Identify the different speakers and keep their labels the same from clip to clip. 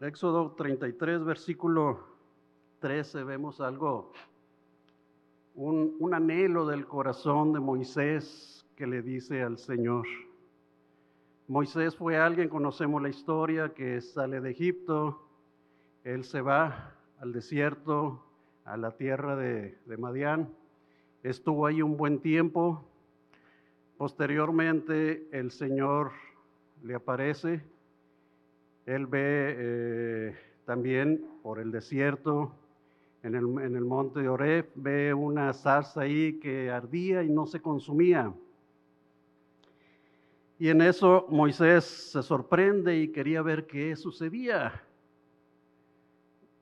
Speaker 1: Éxodo 33, versículo 13, vemos algo, un, anhelo del corazón de Moisés que le dice al Señor. Moisés fue alguien, conocemos la historia, que sale de Egipto, él se va al desierto, a la tierra de, de Madián, estuvo ahí un buen tiempo, posteriormente el Señor le aparece, él ve eh, también por el desierto, en el, monte de Oreb, ve una zarza ahí que ardía y no se consumía. Y en eso Moisés se sorprende y quería ver qué sucedía.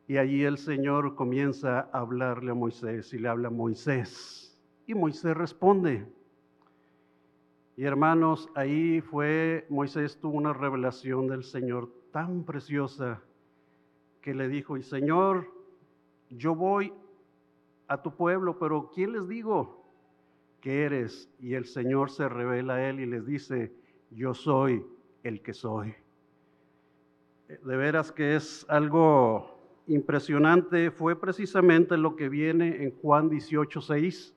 Speaker 1: Y allí el Señor comienza a hablarle a Moisés y le habla a Moisés. Y Moisés responde. Y hermanos, ahí fue, Moisés tuvo una revelación del Señor tan preciosa que le dijo, y Señor, yo voy a tu pueblo, pero ¿quién les digo que eres? Y el Señor se revela a él y les dice, yo soy el que soy. De veras que es algo impresionante, fue precisamente lo que viene en Juan 18, 6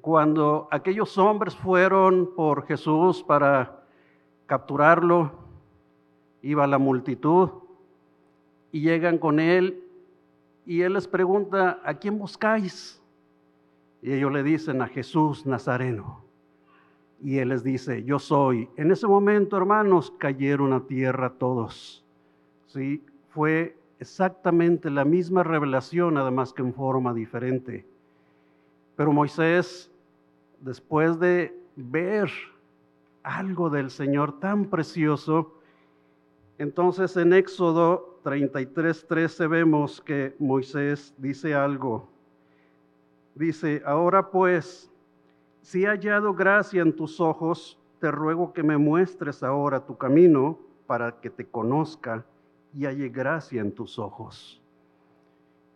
Speaker 1: cuando aquellos hombres fueron por Jesús para capturarlo, iba la multitud y llegan con él y él les pregunta, ¿a quién buscáis? Y ellos le dicen, a Jesús Nazareno. Y él les dice, yo soy. En ese momento, hermanos, cayeron a tierra todos. Sí, fue exactamente la misma revelación, además que en forma diferente. Pero Moisés, después de ver algo del Señor tan precioso, entonces en Éxodo 33, 13 vemos que Moisés dice algo. Dice, ahora pues, si he hallado gracia en tus ojos, te ruego que me muestres ahora tu camino para que te conozca y halle gracia en tus ojos.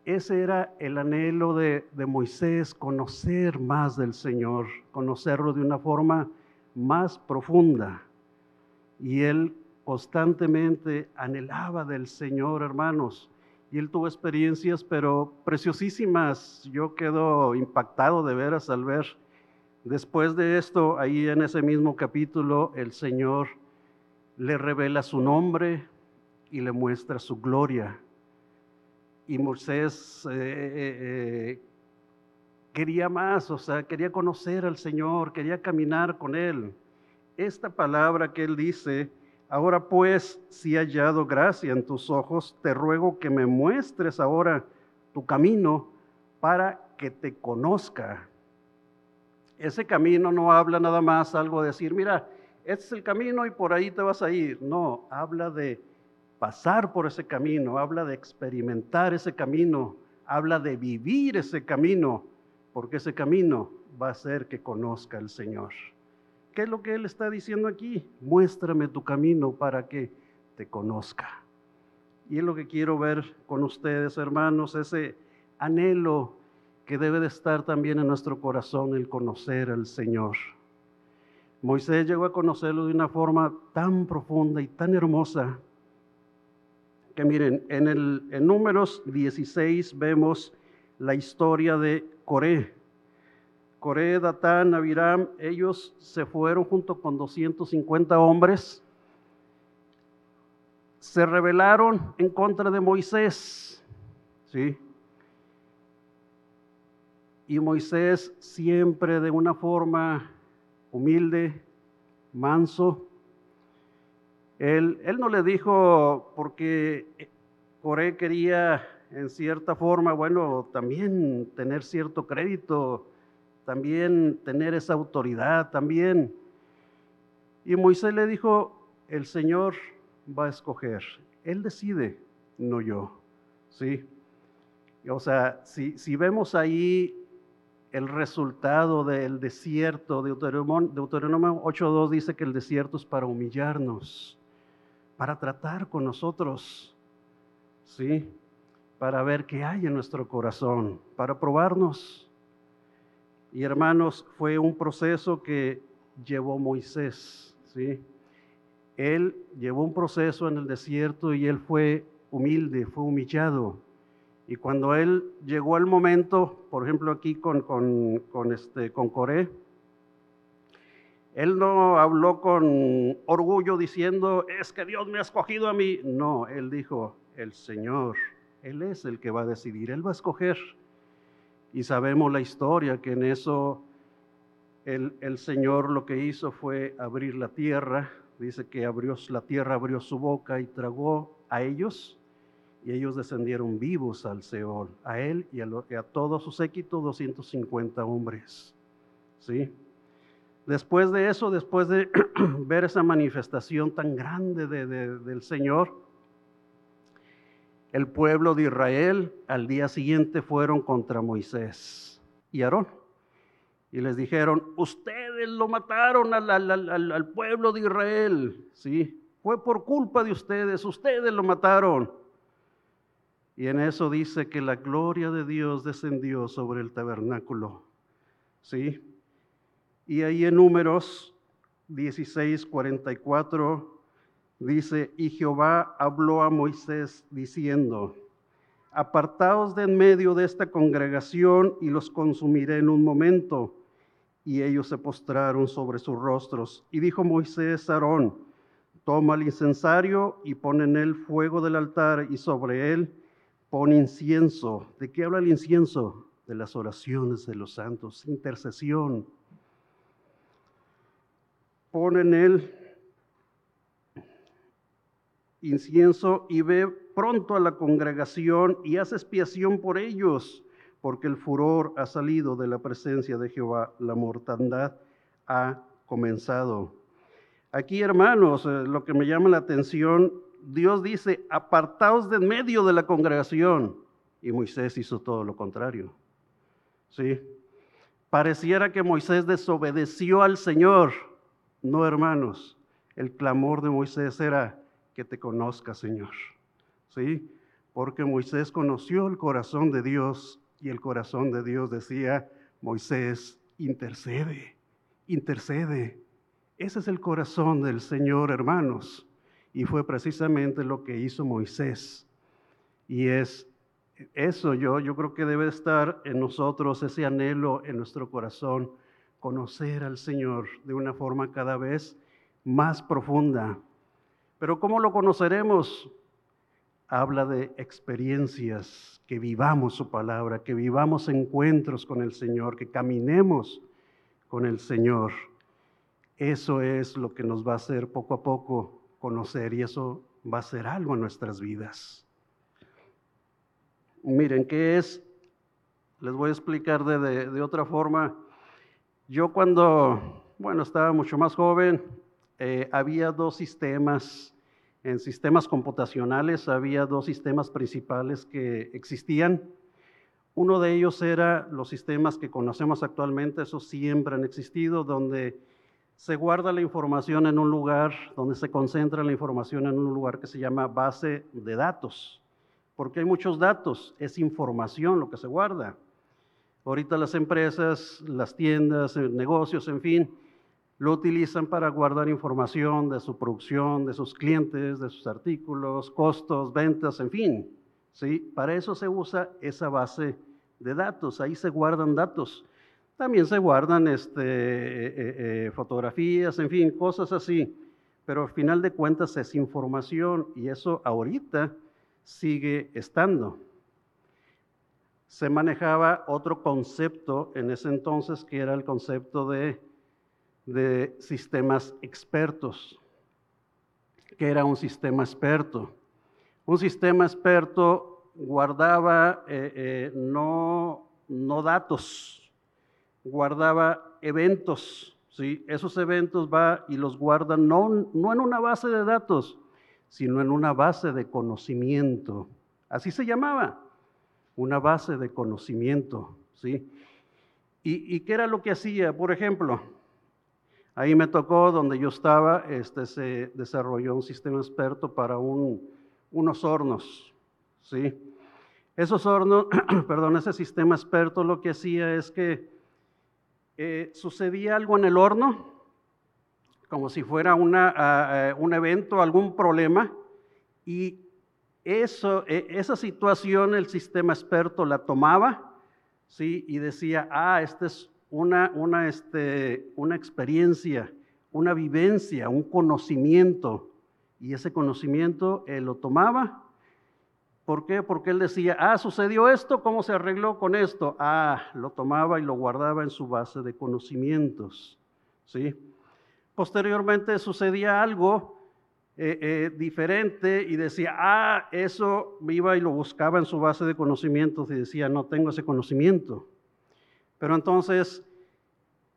Speaker 1: Ese era el anhelo de, de, Moisés, conocer más del Señor, conocerlo de una forma más profunda. Y él constantemente anhelaba del Señor, hermanos. Y él tuvo experiencias, pero preciosísimas. Yo quedo impactado de veras al ver. Después de esto, ahí en ese mismo capítulo, el Señor le revela su nombre y le muestra su gloria y Moisés eh, eh, eh, quería más, o sea, quería conocer al Señor, quería caminar con Él. Esta palabra que Él dice, ahora pues, si he hallado gracia en tus ojos, te ruego que me muestres ahora tu camino para que te conozca. Ese camino no habla nada más algo de decir, mira, este es el camino y por ahí te vas a ir. No, habla de pasar por ese camino, habla de experimentar ese camino, habla de vivir ese camino, porque ese camino va a hacer que conozca al Señor. ¿Qué es lo que Él está diciendo aquí? Muéstrame tu camino para que te conozca. Y es lo que quiero ver con ustedes, hermanos, ese anhelo que debe de estar también en nuestro corazón, el conocer al Señor. Moisés llegó a conocerlo de una forma tan profunda y tan hermosa que miren, en, el, números 16 vemos la historia de Coré. Coré, Datán, Abiram, ellos se fueron junto con 250 hombres, se rebelaron en contra de Moisés, ¿sí? Y Moisés siempre de una forma humilde, manso, él, no le dijo porque Coré quería en cierta forma, bueno, también tener cierto crédito, también tener esa autoridad, también. Y Moisés le dijo, el Señor va a escoger, Él decide, no yo, ¿sí? O sea, si, si vemos ahí el resultado del desierto, Deuteronomio, Deuteronomio 8.2 dice que el desierto es para humillarnos para tratar con nosotros, ¿sí? Para ver qué hay en nuestro corazón, para probarnos. Y hermanos, fue un proceso que llevó Moisés, ¿sí? él llevó un proceso en el desierto y él fue humilde, fue humillado. Y cuando él llegó al momento, por ejemplo aquí con, con, este, con Coré, él no habló con orgullo diciendo, es que Dios me ha escogido a mí. No, él dijo, el Señor, Él es el que va a decidir, Él va a escoger. Y sabemos la historia, que en eso el, el Señor lo que hizo fue abrir la tierra. Dice que abrió la tierra, abrió su boca y tragó a ellos. Y ellos descendieron vivos al Seol, a él y a, a todo su séquito, 250 hombres. ¿Sí? Después de eso, después de ver esa manifestación tan grande del Señor, el pueblo de Israel al día siguiente fueron contra Moisés y Aarón. Y les dijeron, ustedes lo mataron al, pueblo de Israel. Sí, fue por culpa de ustedes, ustedes lo mataron. Y en eso dice que la gloria de Dios descendió sobre el tabernáculo. ¿Sí? Y ahí en números 16, 44 dice, y Jehová habló a Moisés diciendo, apartaos de en medio de esta congregación y los consumiré en un momento. Y ellos se postraron sobre sus rostros. Y dijo Moisés a Aarón, toma el incensario y pon en él fuego del altar y sobre él pon incienso. ¿De qué habla el incienso? De las oraciones de los santos, intercesión pon en él incienso y ve pronto a la congregación y haz expiación por ellos, porque el furor ha salido de la presencia de Jehová, la mortandad ha comenzado. Aquí, hermanos, eh, lo que me llama la atención, Dios dice, apartaos de en medio de la congregación. Y Moisés hizo todo lo contrario. ¿Sí? Pareciera que Moisés desobedeció al Señor no, hermanos, el clamor de Moisés era que te conozca, Señor. ¿Sí? Porque Moisés conoció el corazón de Dios y el corazón de Dios decía, Moisés, intercede, intercede. Ese es el corazón del Señor, hermanos. Y fue precisamente lo que hizo Moisés. Y es eso yo, yo creo que debe estar en nosotros, ese anhelo en nuestro corazón conocer al Señor de una forma cada vez más profunda. Pero ¿cómo lo conoceremos? Habla de experiencias, que vivamos su palabra, que vivamos encuentros con el Señor, que caminemos con el Señor. Eso es lo que nos va a hacer poco a poco conocer y eso va a ser algo en nuestras vidas. Miren, ¿qué es? Les voy a explicar de, de otra forma yo cuando, bueno, estaba mucho más joven, eh, había dos sistemas, en sistemas computacionales había dos sistemas principales que existían. Uno de ellos era los sistemas que conocemos actualmente, esos siempre han existido, donde se guarda la información en un lugar, donde se concentra la información en un lugar que se llama base de datos, porque hay muchos datos, es información lo que se guarda. Ahorita las empresas, las tiendas, eh, negocios, en fin, lo utilizan para guardar información de su producción, de sus clientes, de sus artículos, costos, ventas, en fin. ¿sí? Para eso se usa esa base de datos, ahí se guardan datos. También se guardan este, eh, eh, fotografías, en fin, cosas así. Pero al final de cuentas es información y eso ahorita sigue estando se manejaba otro concepto en ese entonces que era el concepto de, sistemas expertos, que era un sistema experto. Un sistema experto guardaba eh, eh, no, no datos, guardaba eventos. ¿sí? Esos eventos va y los guarda no, no en una base de datos, sino en una base de conocimiento. Así se llamaba una base de conocimiento, ¿sí? ¿Y, qué era lo que hacía? Por ejemplo, ahí me tocó, donde yo estaba, este, se desarrolló un sistema experto para unos hornos, ¿sí? Esos hornos, perdón, ese sistema experto lo que hacía es que eh, sucedía algo en el horno, como si fuera un evento, algún problema, y eso, e, esa situación el sistema experto la tomaba, ¿sí? Y decía, ah, esta es una, una, este, una experiencia, una vivencia, un conocimiento, y ese conocimiento él lo tomaba. ¿Por qué? Porque él decía, ah, sucedió esto, ¿cómo se arregló con esto? Ah, lo tomaba y lo guardaba en su base de conocimientos, ¿sí? Posteriormente sucedía algo eh, eh, diferente y decía, ah, eso iba y lo buscaba en su base de conocimientos y decía, no tengo ese conocimiento. Pero entonces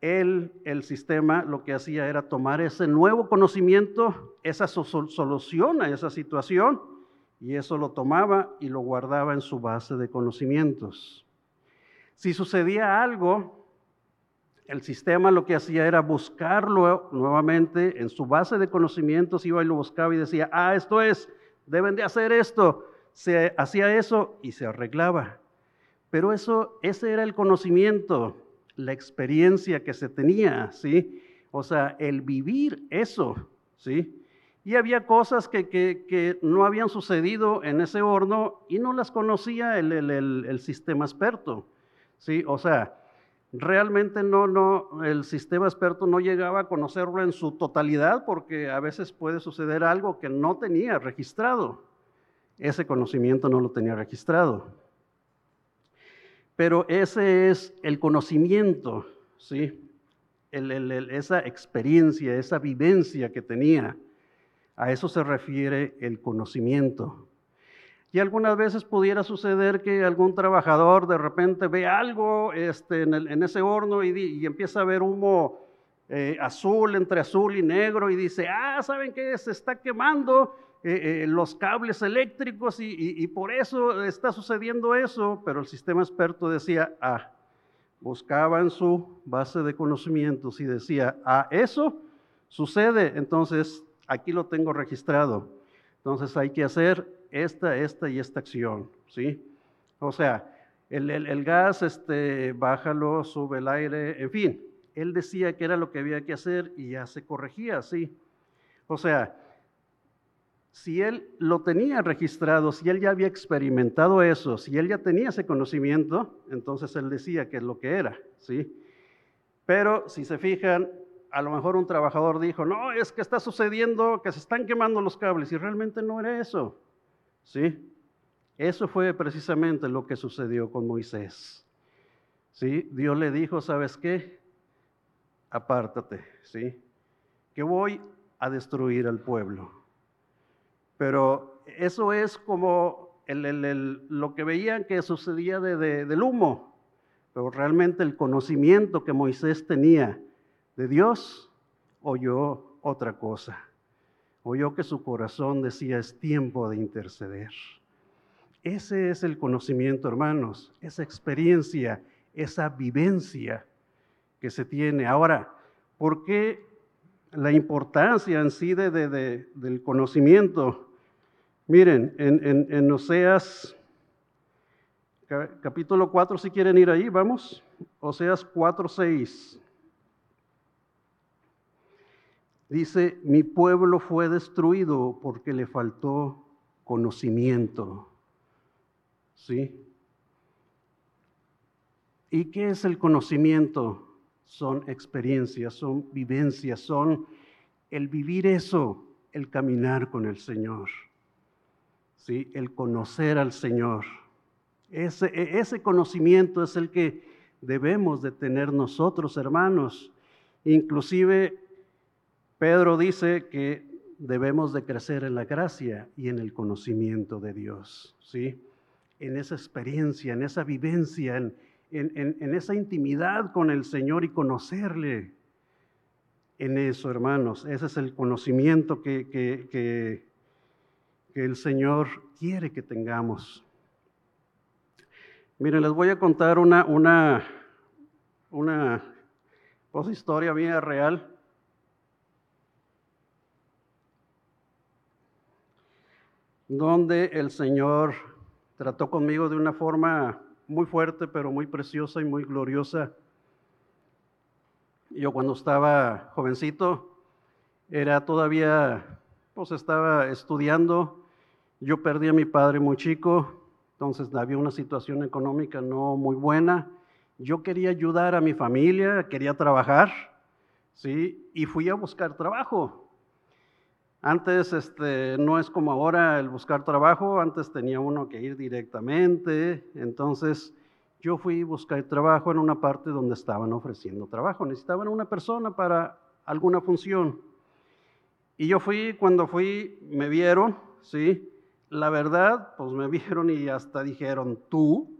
Speaker 1: él, el sistema, lo que hacía era tomar ese nuevo conocimiento, esa solución a esa situación, y eso lo tomaba y lo guardaba en su base de conocimientos. Si sucedía algo, el sistema lo que hacía era buscarlo nuevamente en su base de conocimientos, iba y lo buscaba y decía, ah, esto es, deben de hacer esto. Se hacía eso y se arreglaba. Pero eso, ese era el conocimiento, la experiencia que se tenía, ¿sí? O sea, el vivir eso, ¿sí? Y había cosas que, que, no habían sucedido en ese horno y no las conocía el, el, el, el sistema experto, ¿sí? O sea, realmente no, no, el sistema experto no llegaba a conocerlo en su totalidad porque a veces puede suceder algo que no tenía registrado. Ese conocimiento no lo tenía registrado. Pero ese es el conocimiento, ¿sí? esa experiencia, esa vivencia que tenía. A eso se refiere el conocimiento. Y algunas veces pudiera suceder que algún trabajador de repente ve algo este, en, ese horno y, empieza a ver humo eh, azul entre azul y negro y dice, ah, ¿saben qué? Se está quemando eh, eh, los cables eléctricos y, por eso está sucediendo eso. Pero el sistema experto decía, ah, buscaba en su base de conocimientos y decía, ah, eso sucede, entonces aquí lo tengo registrado. Entonces hay que hacer esta, esta y esta acción, ¿sí? O sea, el, el, gas, este, bájalo, sube el aire, en fin, él decía que era lo que había que hacer y ya se corregía, ¿sí? O sea, si él lo tenía registrado, si él ya había experimentado eso, si él ya tenía ese conocimiento, entonces él decía que es lo que era, ¿sí? Pero si se fijan, a lo mejor un trabajador dijo, no, es que está sucediendo, que se están quemando los cables, y realmente no era eso. ¿Sí? Eso fue precisamente lo que sucedió con Moisés. ¿Sí? Dios le dijo, ¿sabes qué? Apártate, ¿sí? Que voy a destruir al pueblo. Pero eso es como lo que veían que sucedía del humo, pero realmente el conocimiento que Moisés tenía de Dios oyó otra cosa oyó que su corazón decía, es tiempo de interceder. Ese es el conocimiento, hermanos, esa experiencia, esa vivencia que se tiene. Ahora, ¿por qué la importancia en sí de, del conocimiento? Miren, en, en Oseas capítulo 4, si quieren ir ahí, vamos. Oseas 4, 6. Dice, mi pueblo fue destruido porque le faltó conocimiento. ¿Sí? ¿Y qué es el conocimiento? Son experiencias, son vivencias, son el vivir eso, el caminar con el Señor. ¿Sí? El conocer al Señor. Ese, e, ese conocimiento es el que debemos de tener nosotros, hermanos. Inclusive Pedro dice que debemos de crecer en la gracia y en el conocimiento de Dios, ¿sí? En esa experiencia, en esa vivencia, en, en, esa intimidad con el Señor y conocerle. En eso, hermanos, ese es el conocimiento que, que, que, que el Señor quiere que tengamos. Miren, les voy a contar una, una, una pues, historia mía real. donde el Señor trató conmigo de una forma muy fuerte, pero muy preciosa y muy gloriosa. Yo cuando estaba jovencito, Era todavía, pues estaba estudiando. Yo perdí a mi padre muy chico, entonces había una situación económica no muy buena. Yo quería ayudar a mi familia, quería trabajar, ¿sí? Y fui a buscar trabajo. Antes este, no es como ahora el buscar trabajo, antes tenía uno que ir directamente, entonces yo fui a buscar trabajo en una parte donde estaban ofreciendo trabajo, necesitaban una persona para alguna función. Y yo fui, cuando fui, me vieron, ¿sí? La verdad, pues me vieron y hasta dijeron, tú.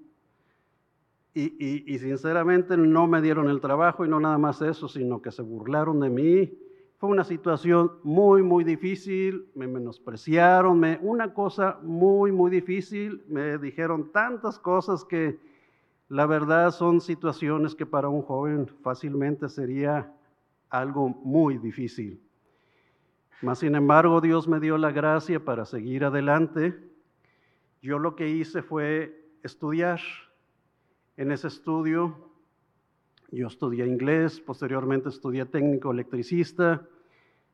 Speaker 1: Y, y, sinceramente no me dieron el trabajo y no nada más eso, sino que se burlaron de mí. Fue una situación muy, muy difícil, me menospreciaron, me, una cosa muy, muy difícil, me dijeron tantas cosas que la verdad son situaciones que para un joven fácilmente sería algo muy difícil. Mas, sin embargo, Dios me dio la gracia para seguir adelante. Yo lo que hice fue estudiar. En ese estudio, yo estudié inglés, posteriormente estudié técnico electricista,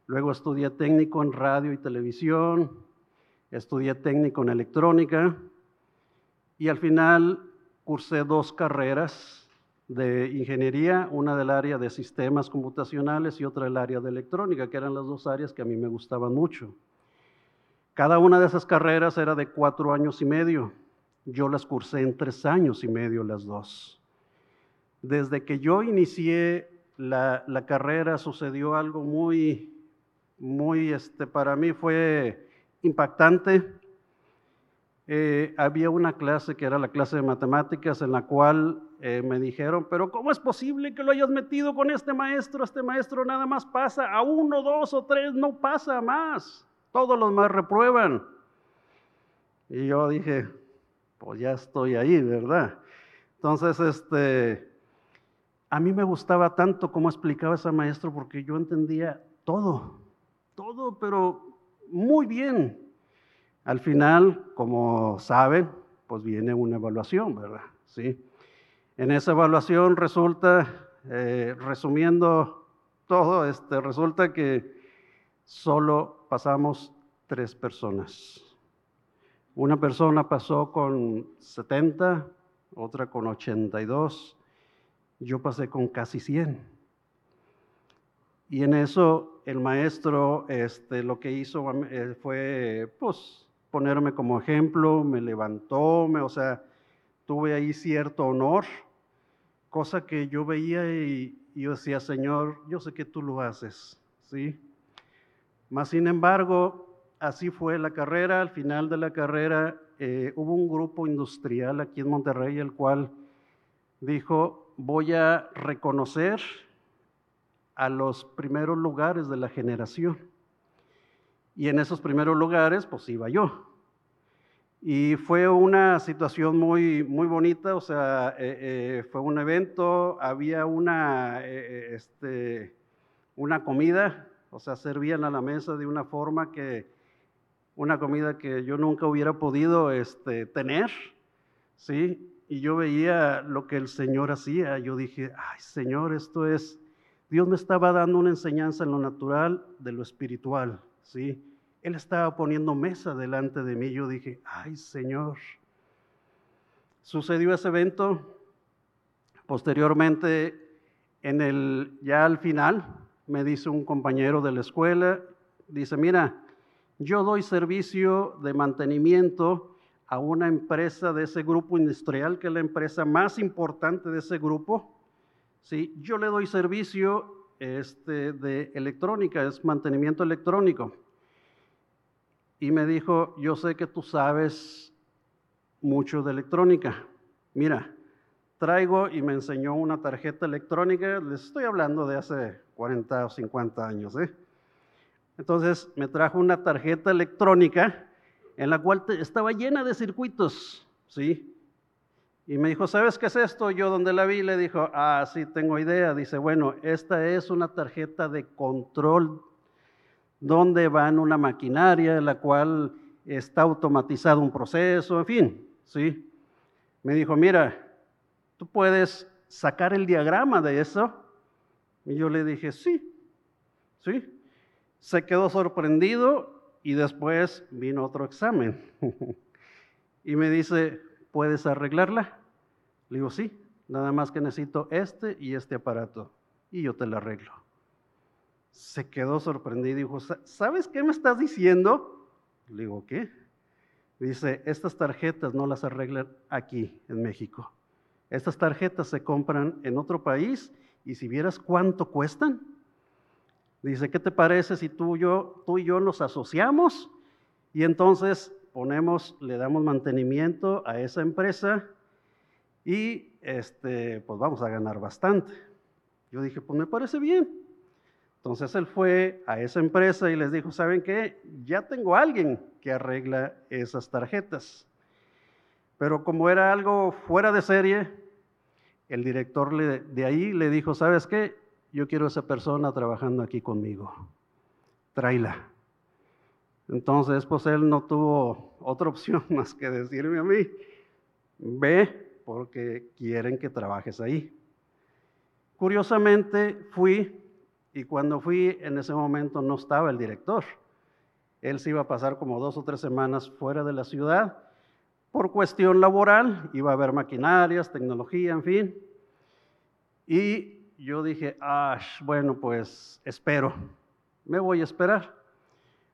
Speaker 1: luego estudié técnico en radio y televisión, estudié técnico en electrónica y al final cursé dos carreras de ingeniería, una del área de sistemas computacionales y otra del área de electrónica, que eran las dos áreas que a mí me gustaban mucho. Cada una de esas carreras era de cuatro años y medio. Yo las cursé en tres años y medio las dos. Desde que yo inicié la, la carrera sucedió algo muy, muy, este, para mí fue impactante. Eh, había una clase que era la clase de matemáticas en la cual eh, me dijeron, pero ¿cómo es posible que lo hayas metido con este maestro? Este maestro nada más pasa a uno, dos o tres, no pasa más. Todos los más reprueban. Y yo dije, pues ya estoy ahí, ¿verdad? Entonces, este, a mí me gustaba tanto cómo explicaba ese maestro porque yo entendía todo, todo, pero muy bien. Al final, como saben, pues viene una evaluación, ¿verdad? Sí. En esa evaluación resulta, eh, resumiendo todo, este, resulta que solo pasamos tres personas. Una persona pasó con 70, otra con 82, yo pasé con casi 100. Y en eso el maestro este, lo que hizo eh, fue pues, ponerme como ejemplo, me levantó, me, o sea, tuve ahí cierto honor cosa que yo veía y, yo decía, Señor, yo sé que tú lo haces, ¿sí? Mas, sin embargo, así fue la carrera. Al final de la carrera eh, hubo un grupo industrial aquí en Monterrey, el cual dijo, voy a reconocer a los primeros lugares de la generación. Y en esos primeros lugares, pues iba yo. Y fue una situación muy, muy bonita, o sea, eh, eh, fue un evento, había una, eh, este, una comida, o sea, servían a la mesa de una forma que, una comida que yo nunca hubiera podido este, tener, ¿sí? Y yo veía lo que el Señor hacía, yo dije, ay Señor, esto es, Dios me estaba dando una enseñanza en lo natural de lo espiritual, ¿sí? Él estaba poniendo mesa delante de mí. Yo dije, ay Señor. Sucedió ese evento. Posteriormente, en el, ya al final, me dice un compañero de la escuela, dice, mira, yo doy servicio de mantenimiento a una empresa de ese grupo industrial, que es la empresa más importante de ese grupo. ¿sí? Yo le doy servicio este, de electrónica, es mantenimiento electrónico y me dijo, yo sé que tú sabes mucho de electrónica. Mira, traigo y me enseñó una tarjeta electrónica, les estoy hablando de hace 40 o 50 años. ¿eh? Entonces me trajo una tarjeta electrónica en la cual estaba llena de circuitos, ¿sí? Y me dijo, ¿sabes qué es esto? Yo donde la vi le dijo, ah, sí, tengo idea. Dice, bueno, esta es una tarjeta de control donde va una maquinaria en la cual está automatizado un proceso, en fin, ¿sí? Me dijo, mira, tú puedes sacar el diagrama de eso. Y yo le dije, sí, sí. Se quedó sorprendido y después vino otro examen. y me dice, ¿puedes arreglarla? Le digo, sí, nada más que necesito este y este aparato. Y yo te lo arreglo. Se quedó sorprendido y dijo, ¿sabes qué me estás diciendo? Le digo, ¿qué? Dice, estas tarjetas no las arreglan aquí en México. Estas tarjetas se compran en otro país y si vieras cuánto cuestan, dice, ¿qué te parece si tú, yo, tú y yo nos asociamos y entonces ponemos, le damos mantenimiento a esa empresa y este, pues vamos a ganar bastante? Yo dije, pues me parece bien. Entonces él fue a esa empresa y les dijo, ¿saben qué? Ya tengo a alguien que arregla esas tarjetas. Pero como era algo fuera de serie, el director de ahí le dijo, ¿sabes qué? Yo quiero a esa persona trabajando aquí conmigo. Tráela. Entonces, pues él no tuvo otra opción más que decirme a mí, ve porque quieren que trabajes ahí. Curiosamente fui y cuando fui en ese momento no estaba el director. Él se iba a pasar como dos o tres semanas fuera de la ciudad por cuestión laboral, iba a haber maquinarias, tecnología, en fin. Y yo dije, ah, bueno, pues espero, me voy a esperar.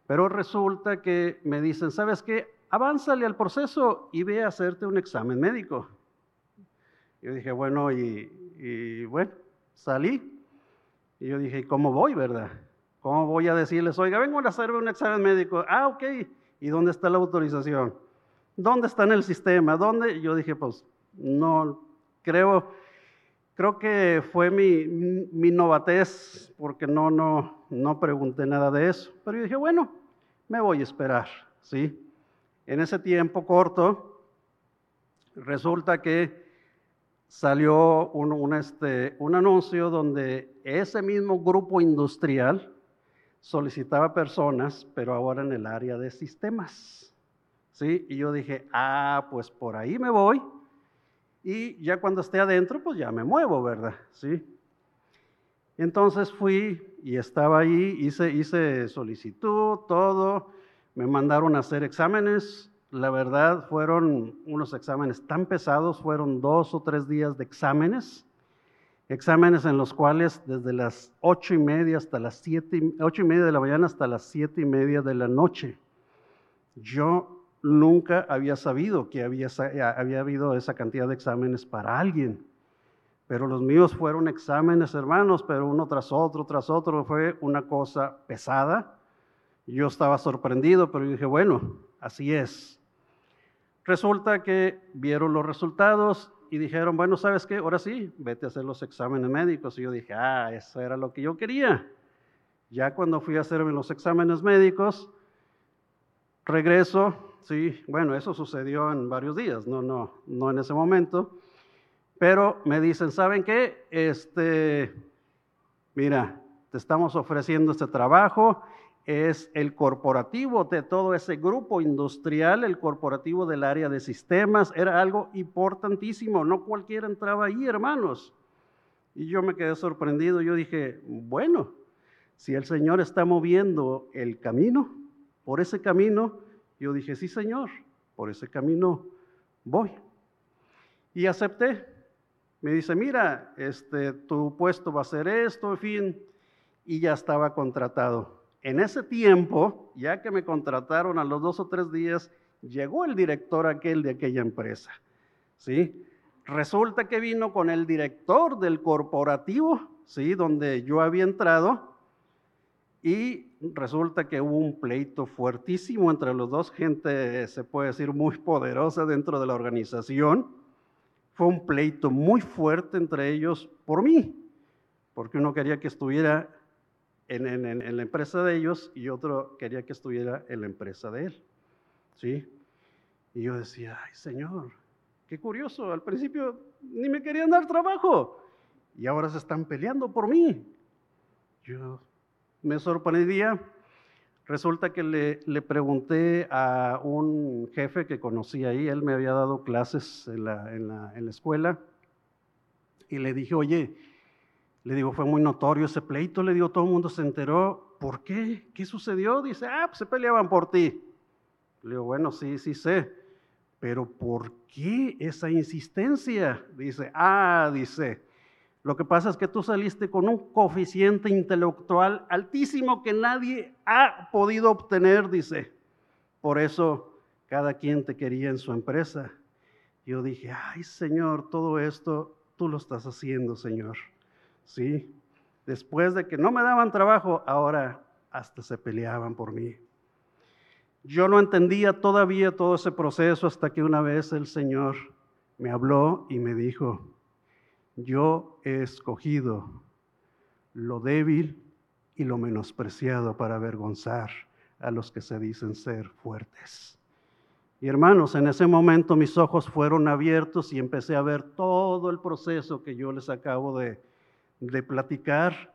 Speaker 1: Pero resulta que me dicen, ¿sabes qué? Avánzale al proceso y ve a hacerte un examen médico. Yo dije, bueno, y, y bueno, salí. Y yo dije, ¿cómo voy, verdad? ¿Cómo voy a decirles, oiga, vengo a hacerme un examen médico? Ah, ok. ¿Y dónde está la autorización? ¿Dónde está en el sistema? ¿Dónde? Yo dije, pues no, creo, creo que fue mi, mi novatez porque no, no, no pregunté nada de eso. Pero yo dije, bueno, me voy a esperar, ¿sí? En ese tiempo corto, resulta que salió un, este, un anuncio donde ese mismo grupo industrial solicitaba personas, pero ahora en el área de sistemas. ¿sí? Y yo dije, ah, pues por ahí me voy. Y ya cuando esté adentro, pues ya me muevo, ¿verdad? ¿Sí? Entonces fui y estaba ahí, hice, hice solicitud, todo, me mandaron a hacer exámenes. La verdad, fueron unos exámenes tan pesados, fueron dos o tres días de exámenes. Exámenes en los cuales desde las ocho y media hasta las siete, ocho y media de la mañana hasta las siete y media de la noche. Yo nunca había sabido que había, eh, había habido esa cantidad de exámenes para alguien. Pero los míos fueron exámenes, hermanos, pero uno tras otro, tras otro, fue una cosa pesada. Yo estaba sorprendido, pero dije, bueno, así es. Resulta que vieron los resultados y dijeron, bueno, ¿sabes qué? Ahora sí, vete a hacer los exámenes médicos. Y yo dije, ah, eso era lo que yo quería. Ya cuando fui a hacerme los exámenes médicos, regreso Sí, bueno, eso sucedió en varios días, no, no, no en ese momento. Pero me dicen, ¿saben qué? Este, mira, te estamos ofreciendo este trabajo, es el corporativo de todo ese grupo industrial, el corporativo del área de sistemas, era algo importantísimo, no cualquiera entraba ahí, hermanos. Y yo me quedé sorprendido, yo dije, bueno, si el Señor está moviendo el camino, por ese camino, yo dije, sí, Señor, por ese camino voy. Y acepté. Me dice, mira, este, tu puesto va a ser esto, en fin, y ya estaba contratado. En ese tiempo, ya que me contrataron a los dos o tres días, llegó el director aquel de aquella empresa. ¿Sí? Resulta que vino con el director del corporativo, ¿sí? Donde yo había entrado, y resulta que hubo un pleito fuertísimo entre los dos, gente, se puede decir, muy poderosa dentro de la organización. Fue un pleito muy fuerte entre ellos por mí, porque uno quería que estuviera en, en, la empresa de ellos y otro quería que estuviera en la empresa de él. ¿Sí? Y yo decía, ay Señor, qué curioso, al principio ni me querían dar trabajo y ahora se están peleando por mí. Yo me sorprendía. Resulta que le, le, pregunté a un jefe que conocí ahí, él me había dado clases en la, en la, en la escuela, y le dije, oye, Le digo, fue muy notorio ese pleito, le digo, todo el mundo se enteró. ¿Por qué? ¿Qué sucedió? Dice, ah, pues se peleaban por ti. Le digo, bueno, sí, sí sé, pero ¿por qué esa insistencia? Dice, ah, dice, lo que pasa es que tú saliste con un coeficiente intelectual altísimo que nadie ha podido obtener, dice. Por eso cada quien te quería en su empresa. Yo dije, ay Señor, todo esto tú lo estás haciendo, Señor. Sí. Después de que no me daban trabajo, ahora hasta se peleaban por mí. Yo no entendía todavía todo ese proceso hasta que una vez el Señor me habló y me dijo, yo he escogido lo débil y lo menospreciado para avergonzar a los que se dicen ser fuertes. Y hermanos, en ese momento mis ojos fueron abiertos y empecé a ver todo el proceso que yo les acabo de, de platicar.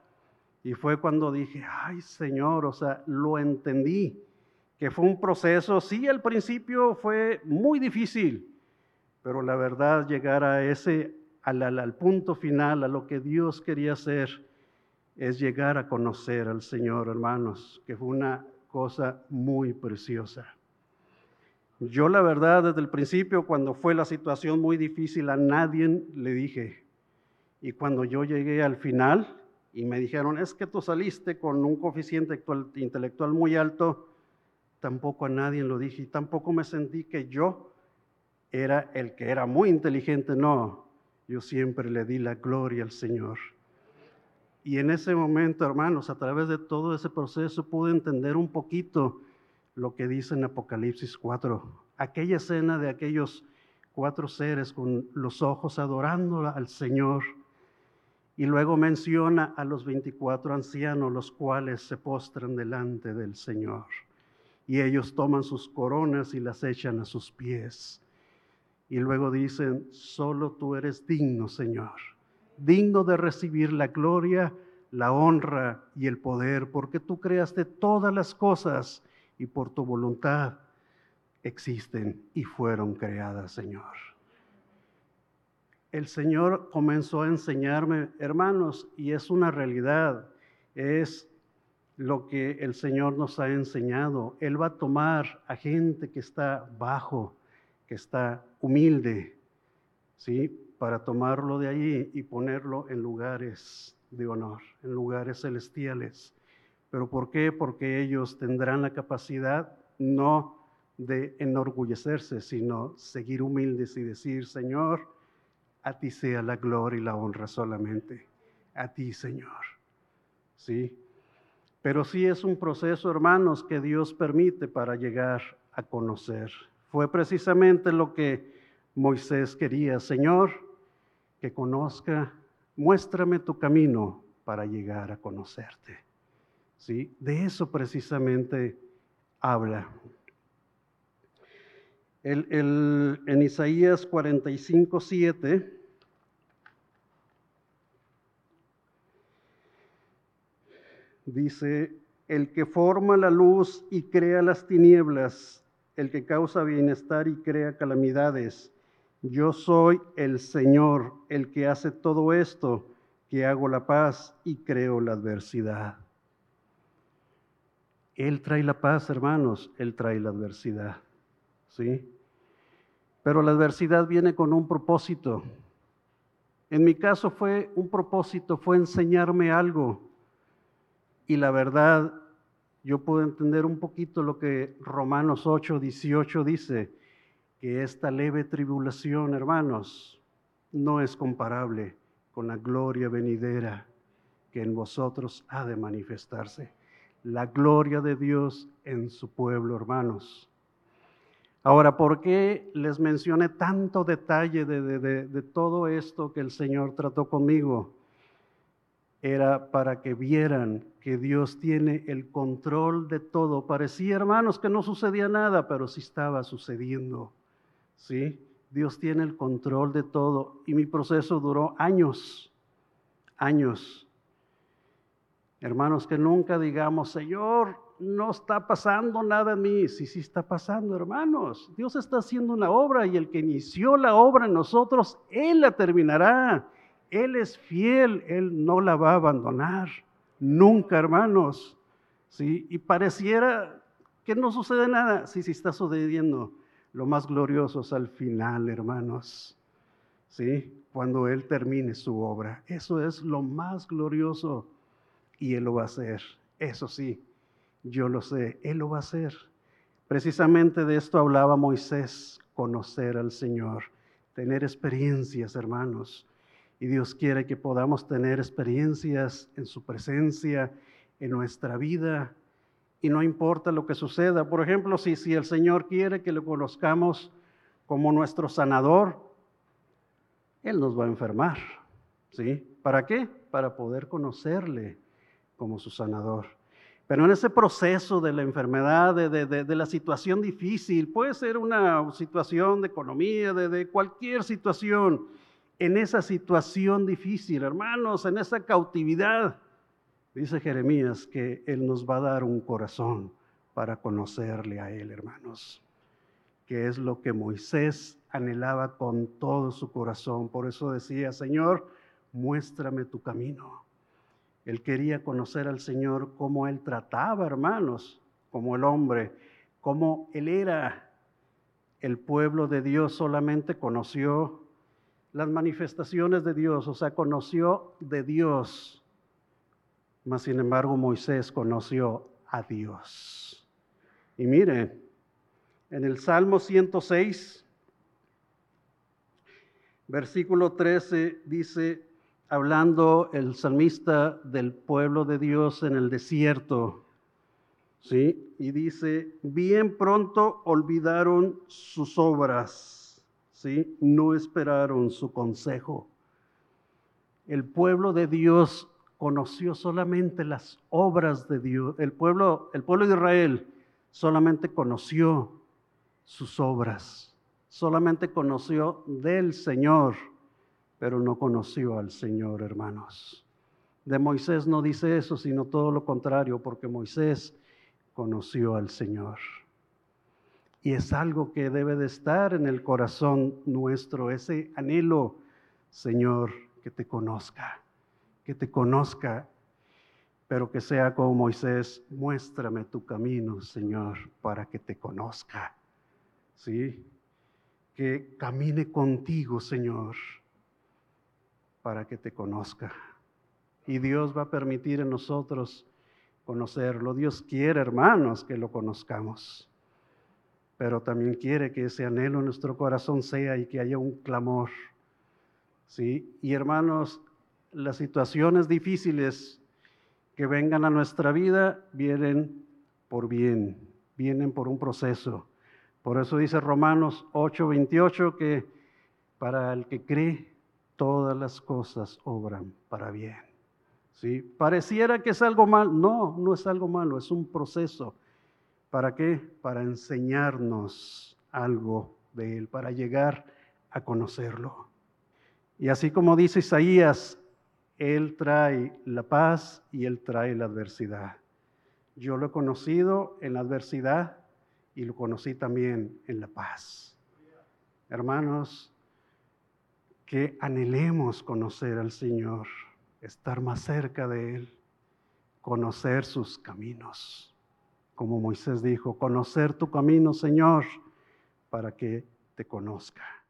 Speaker 1: Y fue cuando dije, ay Señor, o sea, lo entendí, que fue un proceso, sí, al principio fue muy difícil, pero la verdad llegar a ese al, punto final, a lo que Dios quería hacer, es llegar a conocer al Señor, hermanos, que fue una cosa muy preciosa. Yo la verdad desde el principio, cuando fue la situación muy difícil, a nadie le dije. Y cuando yo llegué al final y me dijeron, es que tú saliste con un coeficiente intelectual muy alto, tampoco a nadie lo dije y tampoco me sentí que yo era el que era muy inteligente, no, yo siempre le di la gloria al Señor. Y en ese momento, hermanos, a través de todo ese proceso pude entender un poquito lo que dice en Apocalipsis 4, aquella escena de aquellos cuatro seres con los ojos adorando al Señor. Y luego menciona a los 24 ancianos, los cuales se postran delante del Señor. Y ellos toman sus coronas y las echan a sus pies. Y luego dicen, solo tú eres digno, Señor, digno de recibir la gloria, la honra y el poder, porque tú creaste todas las cosas y por tu voluntad existen y fueron creadas, Señor. El Señor comenzó a enseñarme, hermanos, y es una realidad, es lo que el Señor nos ha enseñado. Él va a tomar a gente que está bajo, que está humilde, ¿sí? Para tomarlo de allí y ponerlo en lugares de honor, en lugares celestiales. ¿Pero por qué? Porque ellos tendrán la capacidad no de enorgullecerse, sino seguir humildes y decir, Señor, a ti sea la gloria y la honra solamente, a ti, Señor. ¿Sí? Pero sí es un proceso, hermanos, que Dios permite para llegar a conocer fue precisamente lo que Moisés quería. Señor, que conozca, muéstrame tu camino para llegar a conocerte. ¿Sí? De eso precisamente habla. En Isaías 45, 7, dice, el que forma la luz y crea las tinieblas, el que causa bienestar y crea calamidades. Yo soy el Señor, el que hace todo esto, que hago la paz y creo la adversidad. Él trae la paz, hermanos, Él trae la adversidad. ¿Sí? Pero la adversidad viene con un propósito. En mi caso fue un propósito, fue enseñarme algo. Y la verdad, yo puedo entender un poquito lo que Romanos 8, 18 dice, que esta leve tribulación, hermanos, no es comparable con la gloria venidera que en vosotros ha de manifestarse. La gloria de Dios en su pueblo, hermanos. Ahora, ¿por qué les mencioné tanto detalle de, de todo esto que el Señor trató conmigo? era para que vieran que Dios tiene el control de todo. Parecía, hermanos, que no sucedía nada, pero sí estaba sucediendo. ¿Sí? Dios tiene el control de todo. Y mi proceso duró años, años. Hermanos, que nunca digamos, Señor, no está pasando nada en mí. Sí, sí está pasando, hermanos. Dios está haciendo una obra y el que inició la obra en nosotros, Él la terminará. Él es fiel, Él no la va a abandonar. Nunca, hermanos. ¿Sí? Y pareciera que no sucede nada. Sí, sí está sucediendo. Lo más glorioso es al final, hermanos. ¿Sí? Cuando Él termine su obra. Eso es lo más glorioso. Y Él lo va a hacer. Eso sí, yo lo sé. Él lo va a hacer. Precisamente de esto hablaba Moisés, conocer al Señor, tener experiencias, hermanos. Y Dios quiere que podamos tener experiencias en su presencia, en nuestra vida. Y no importa lo que suceda. Por ejemplo, si, si el Señor quiere que lo conozcamos como nuestro sanador, Él nos va a enfermar. ¿Sí? ¿Para qué? Para poder conocerle como su sanador. Pero en ese proceso de la enfermedad, de, la situación difícil, puede ser una situación de economía, de, cualquier situación, en esa situación difícil, hermanos, en esa cautividad, dice Jeremías que Él nos va a dar un corazón para conocerle a Él, hermanos, que es lo que Moisés anhelaba con todo su corazón. Por eso decía, Señor, muéstrame tu camino. Él quería conocer al Señor, cómo Él trataba, hermanos, como el hombre, cómo Él era. El pueblo de Dios solamente conoció las manifestaciones de Dios, o sea, conoció de Dios. Mas, sin embargo, Moisés conoció a Dios. Y miren, en el Salmo 106, versículo 13, dice, hablando el salmista del pueblo de Dios en el desierto. ¿Sí? Y dice, bien pronto olvidaron sus obras, ¿sí? No esperaron su consejo. El pueblo de Dios conoció solamente las obras de Dios. El pueblo, el pueblo de Israel solamente conoció sus obras, solamente conoció del Señor pero no conoció al Señor, hermanos. De Moisés no dice eso, sino todo lo contrario, porque Moisés conoció al Señor. Y es algo que debe de estar en el corazón nuestro, ese anhelo, Señor, que te conozca, que te conozca, pero que sea como Moisés, muéstrame tu camino, Señor, para que te conozca. ¿Sí? Que camine contigo, Señor para que te conozca. Y Dios va a permitir en nosotros conocerlo. Dios quiere, hermanos, que lo conozcamos. Pero también quiere que ese anhelo en nuestro corazón sea y que haya un clamor. ¿Sí? Y hermanos, las situaciones difíciles que vengan a nuestra vida vienen por bien, vienen por un proceso. Por eso dice Romanos 8:28 que para el que cree todas las cosas obran para bien. ¿Sí? Pareciera que es algo malo. No, no es algo malo, es un proceso. ¿Para qué? Para enseñarnos algo de Él, para llegar a conocerlo. Y así como dice Isaías, Él trae la paz y Él trae la adversidad. Yo lo he conocido en la adversidad y lo conocí también en la paz. Hermanos, que anhelemos conocer al Señor, estar más cerca de Él, conocer sus caminos. Como Moisés dijo, conocer tu camino, Señor, para que te conozca.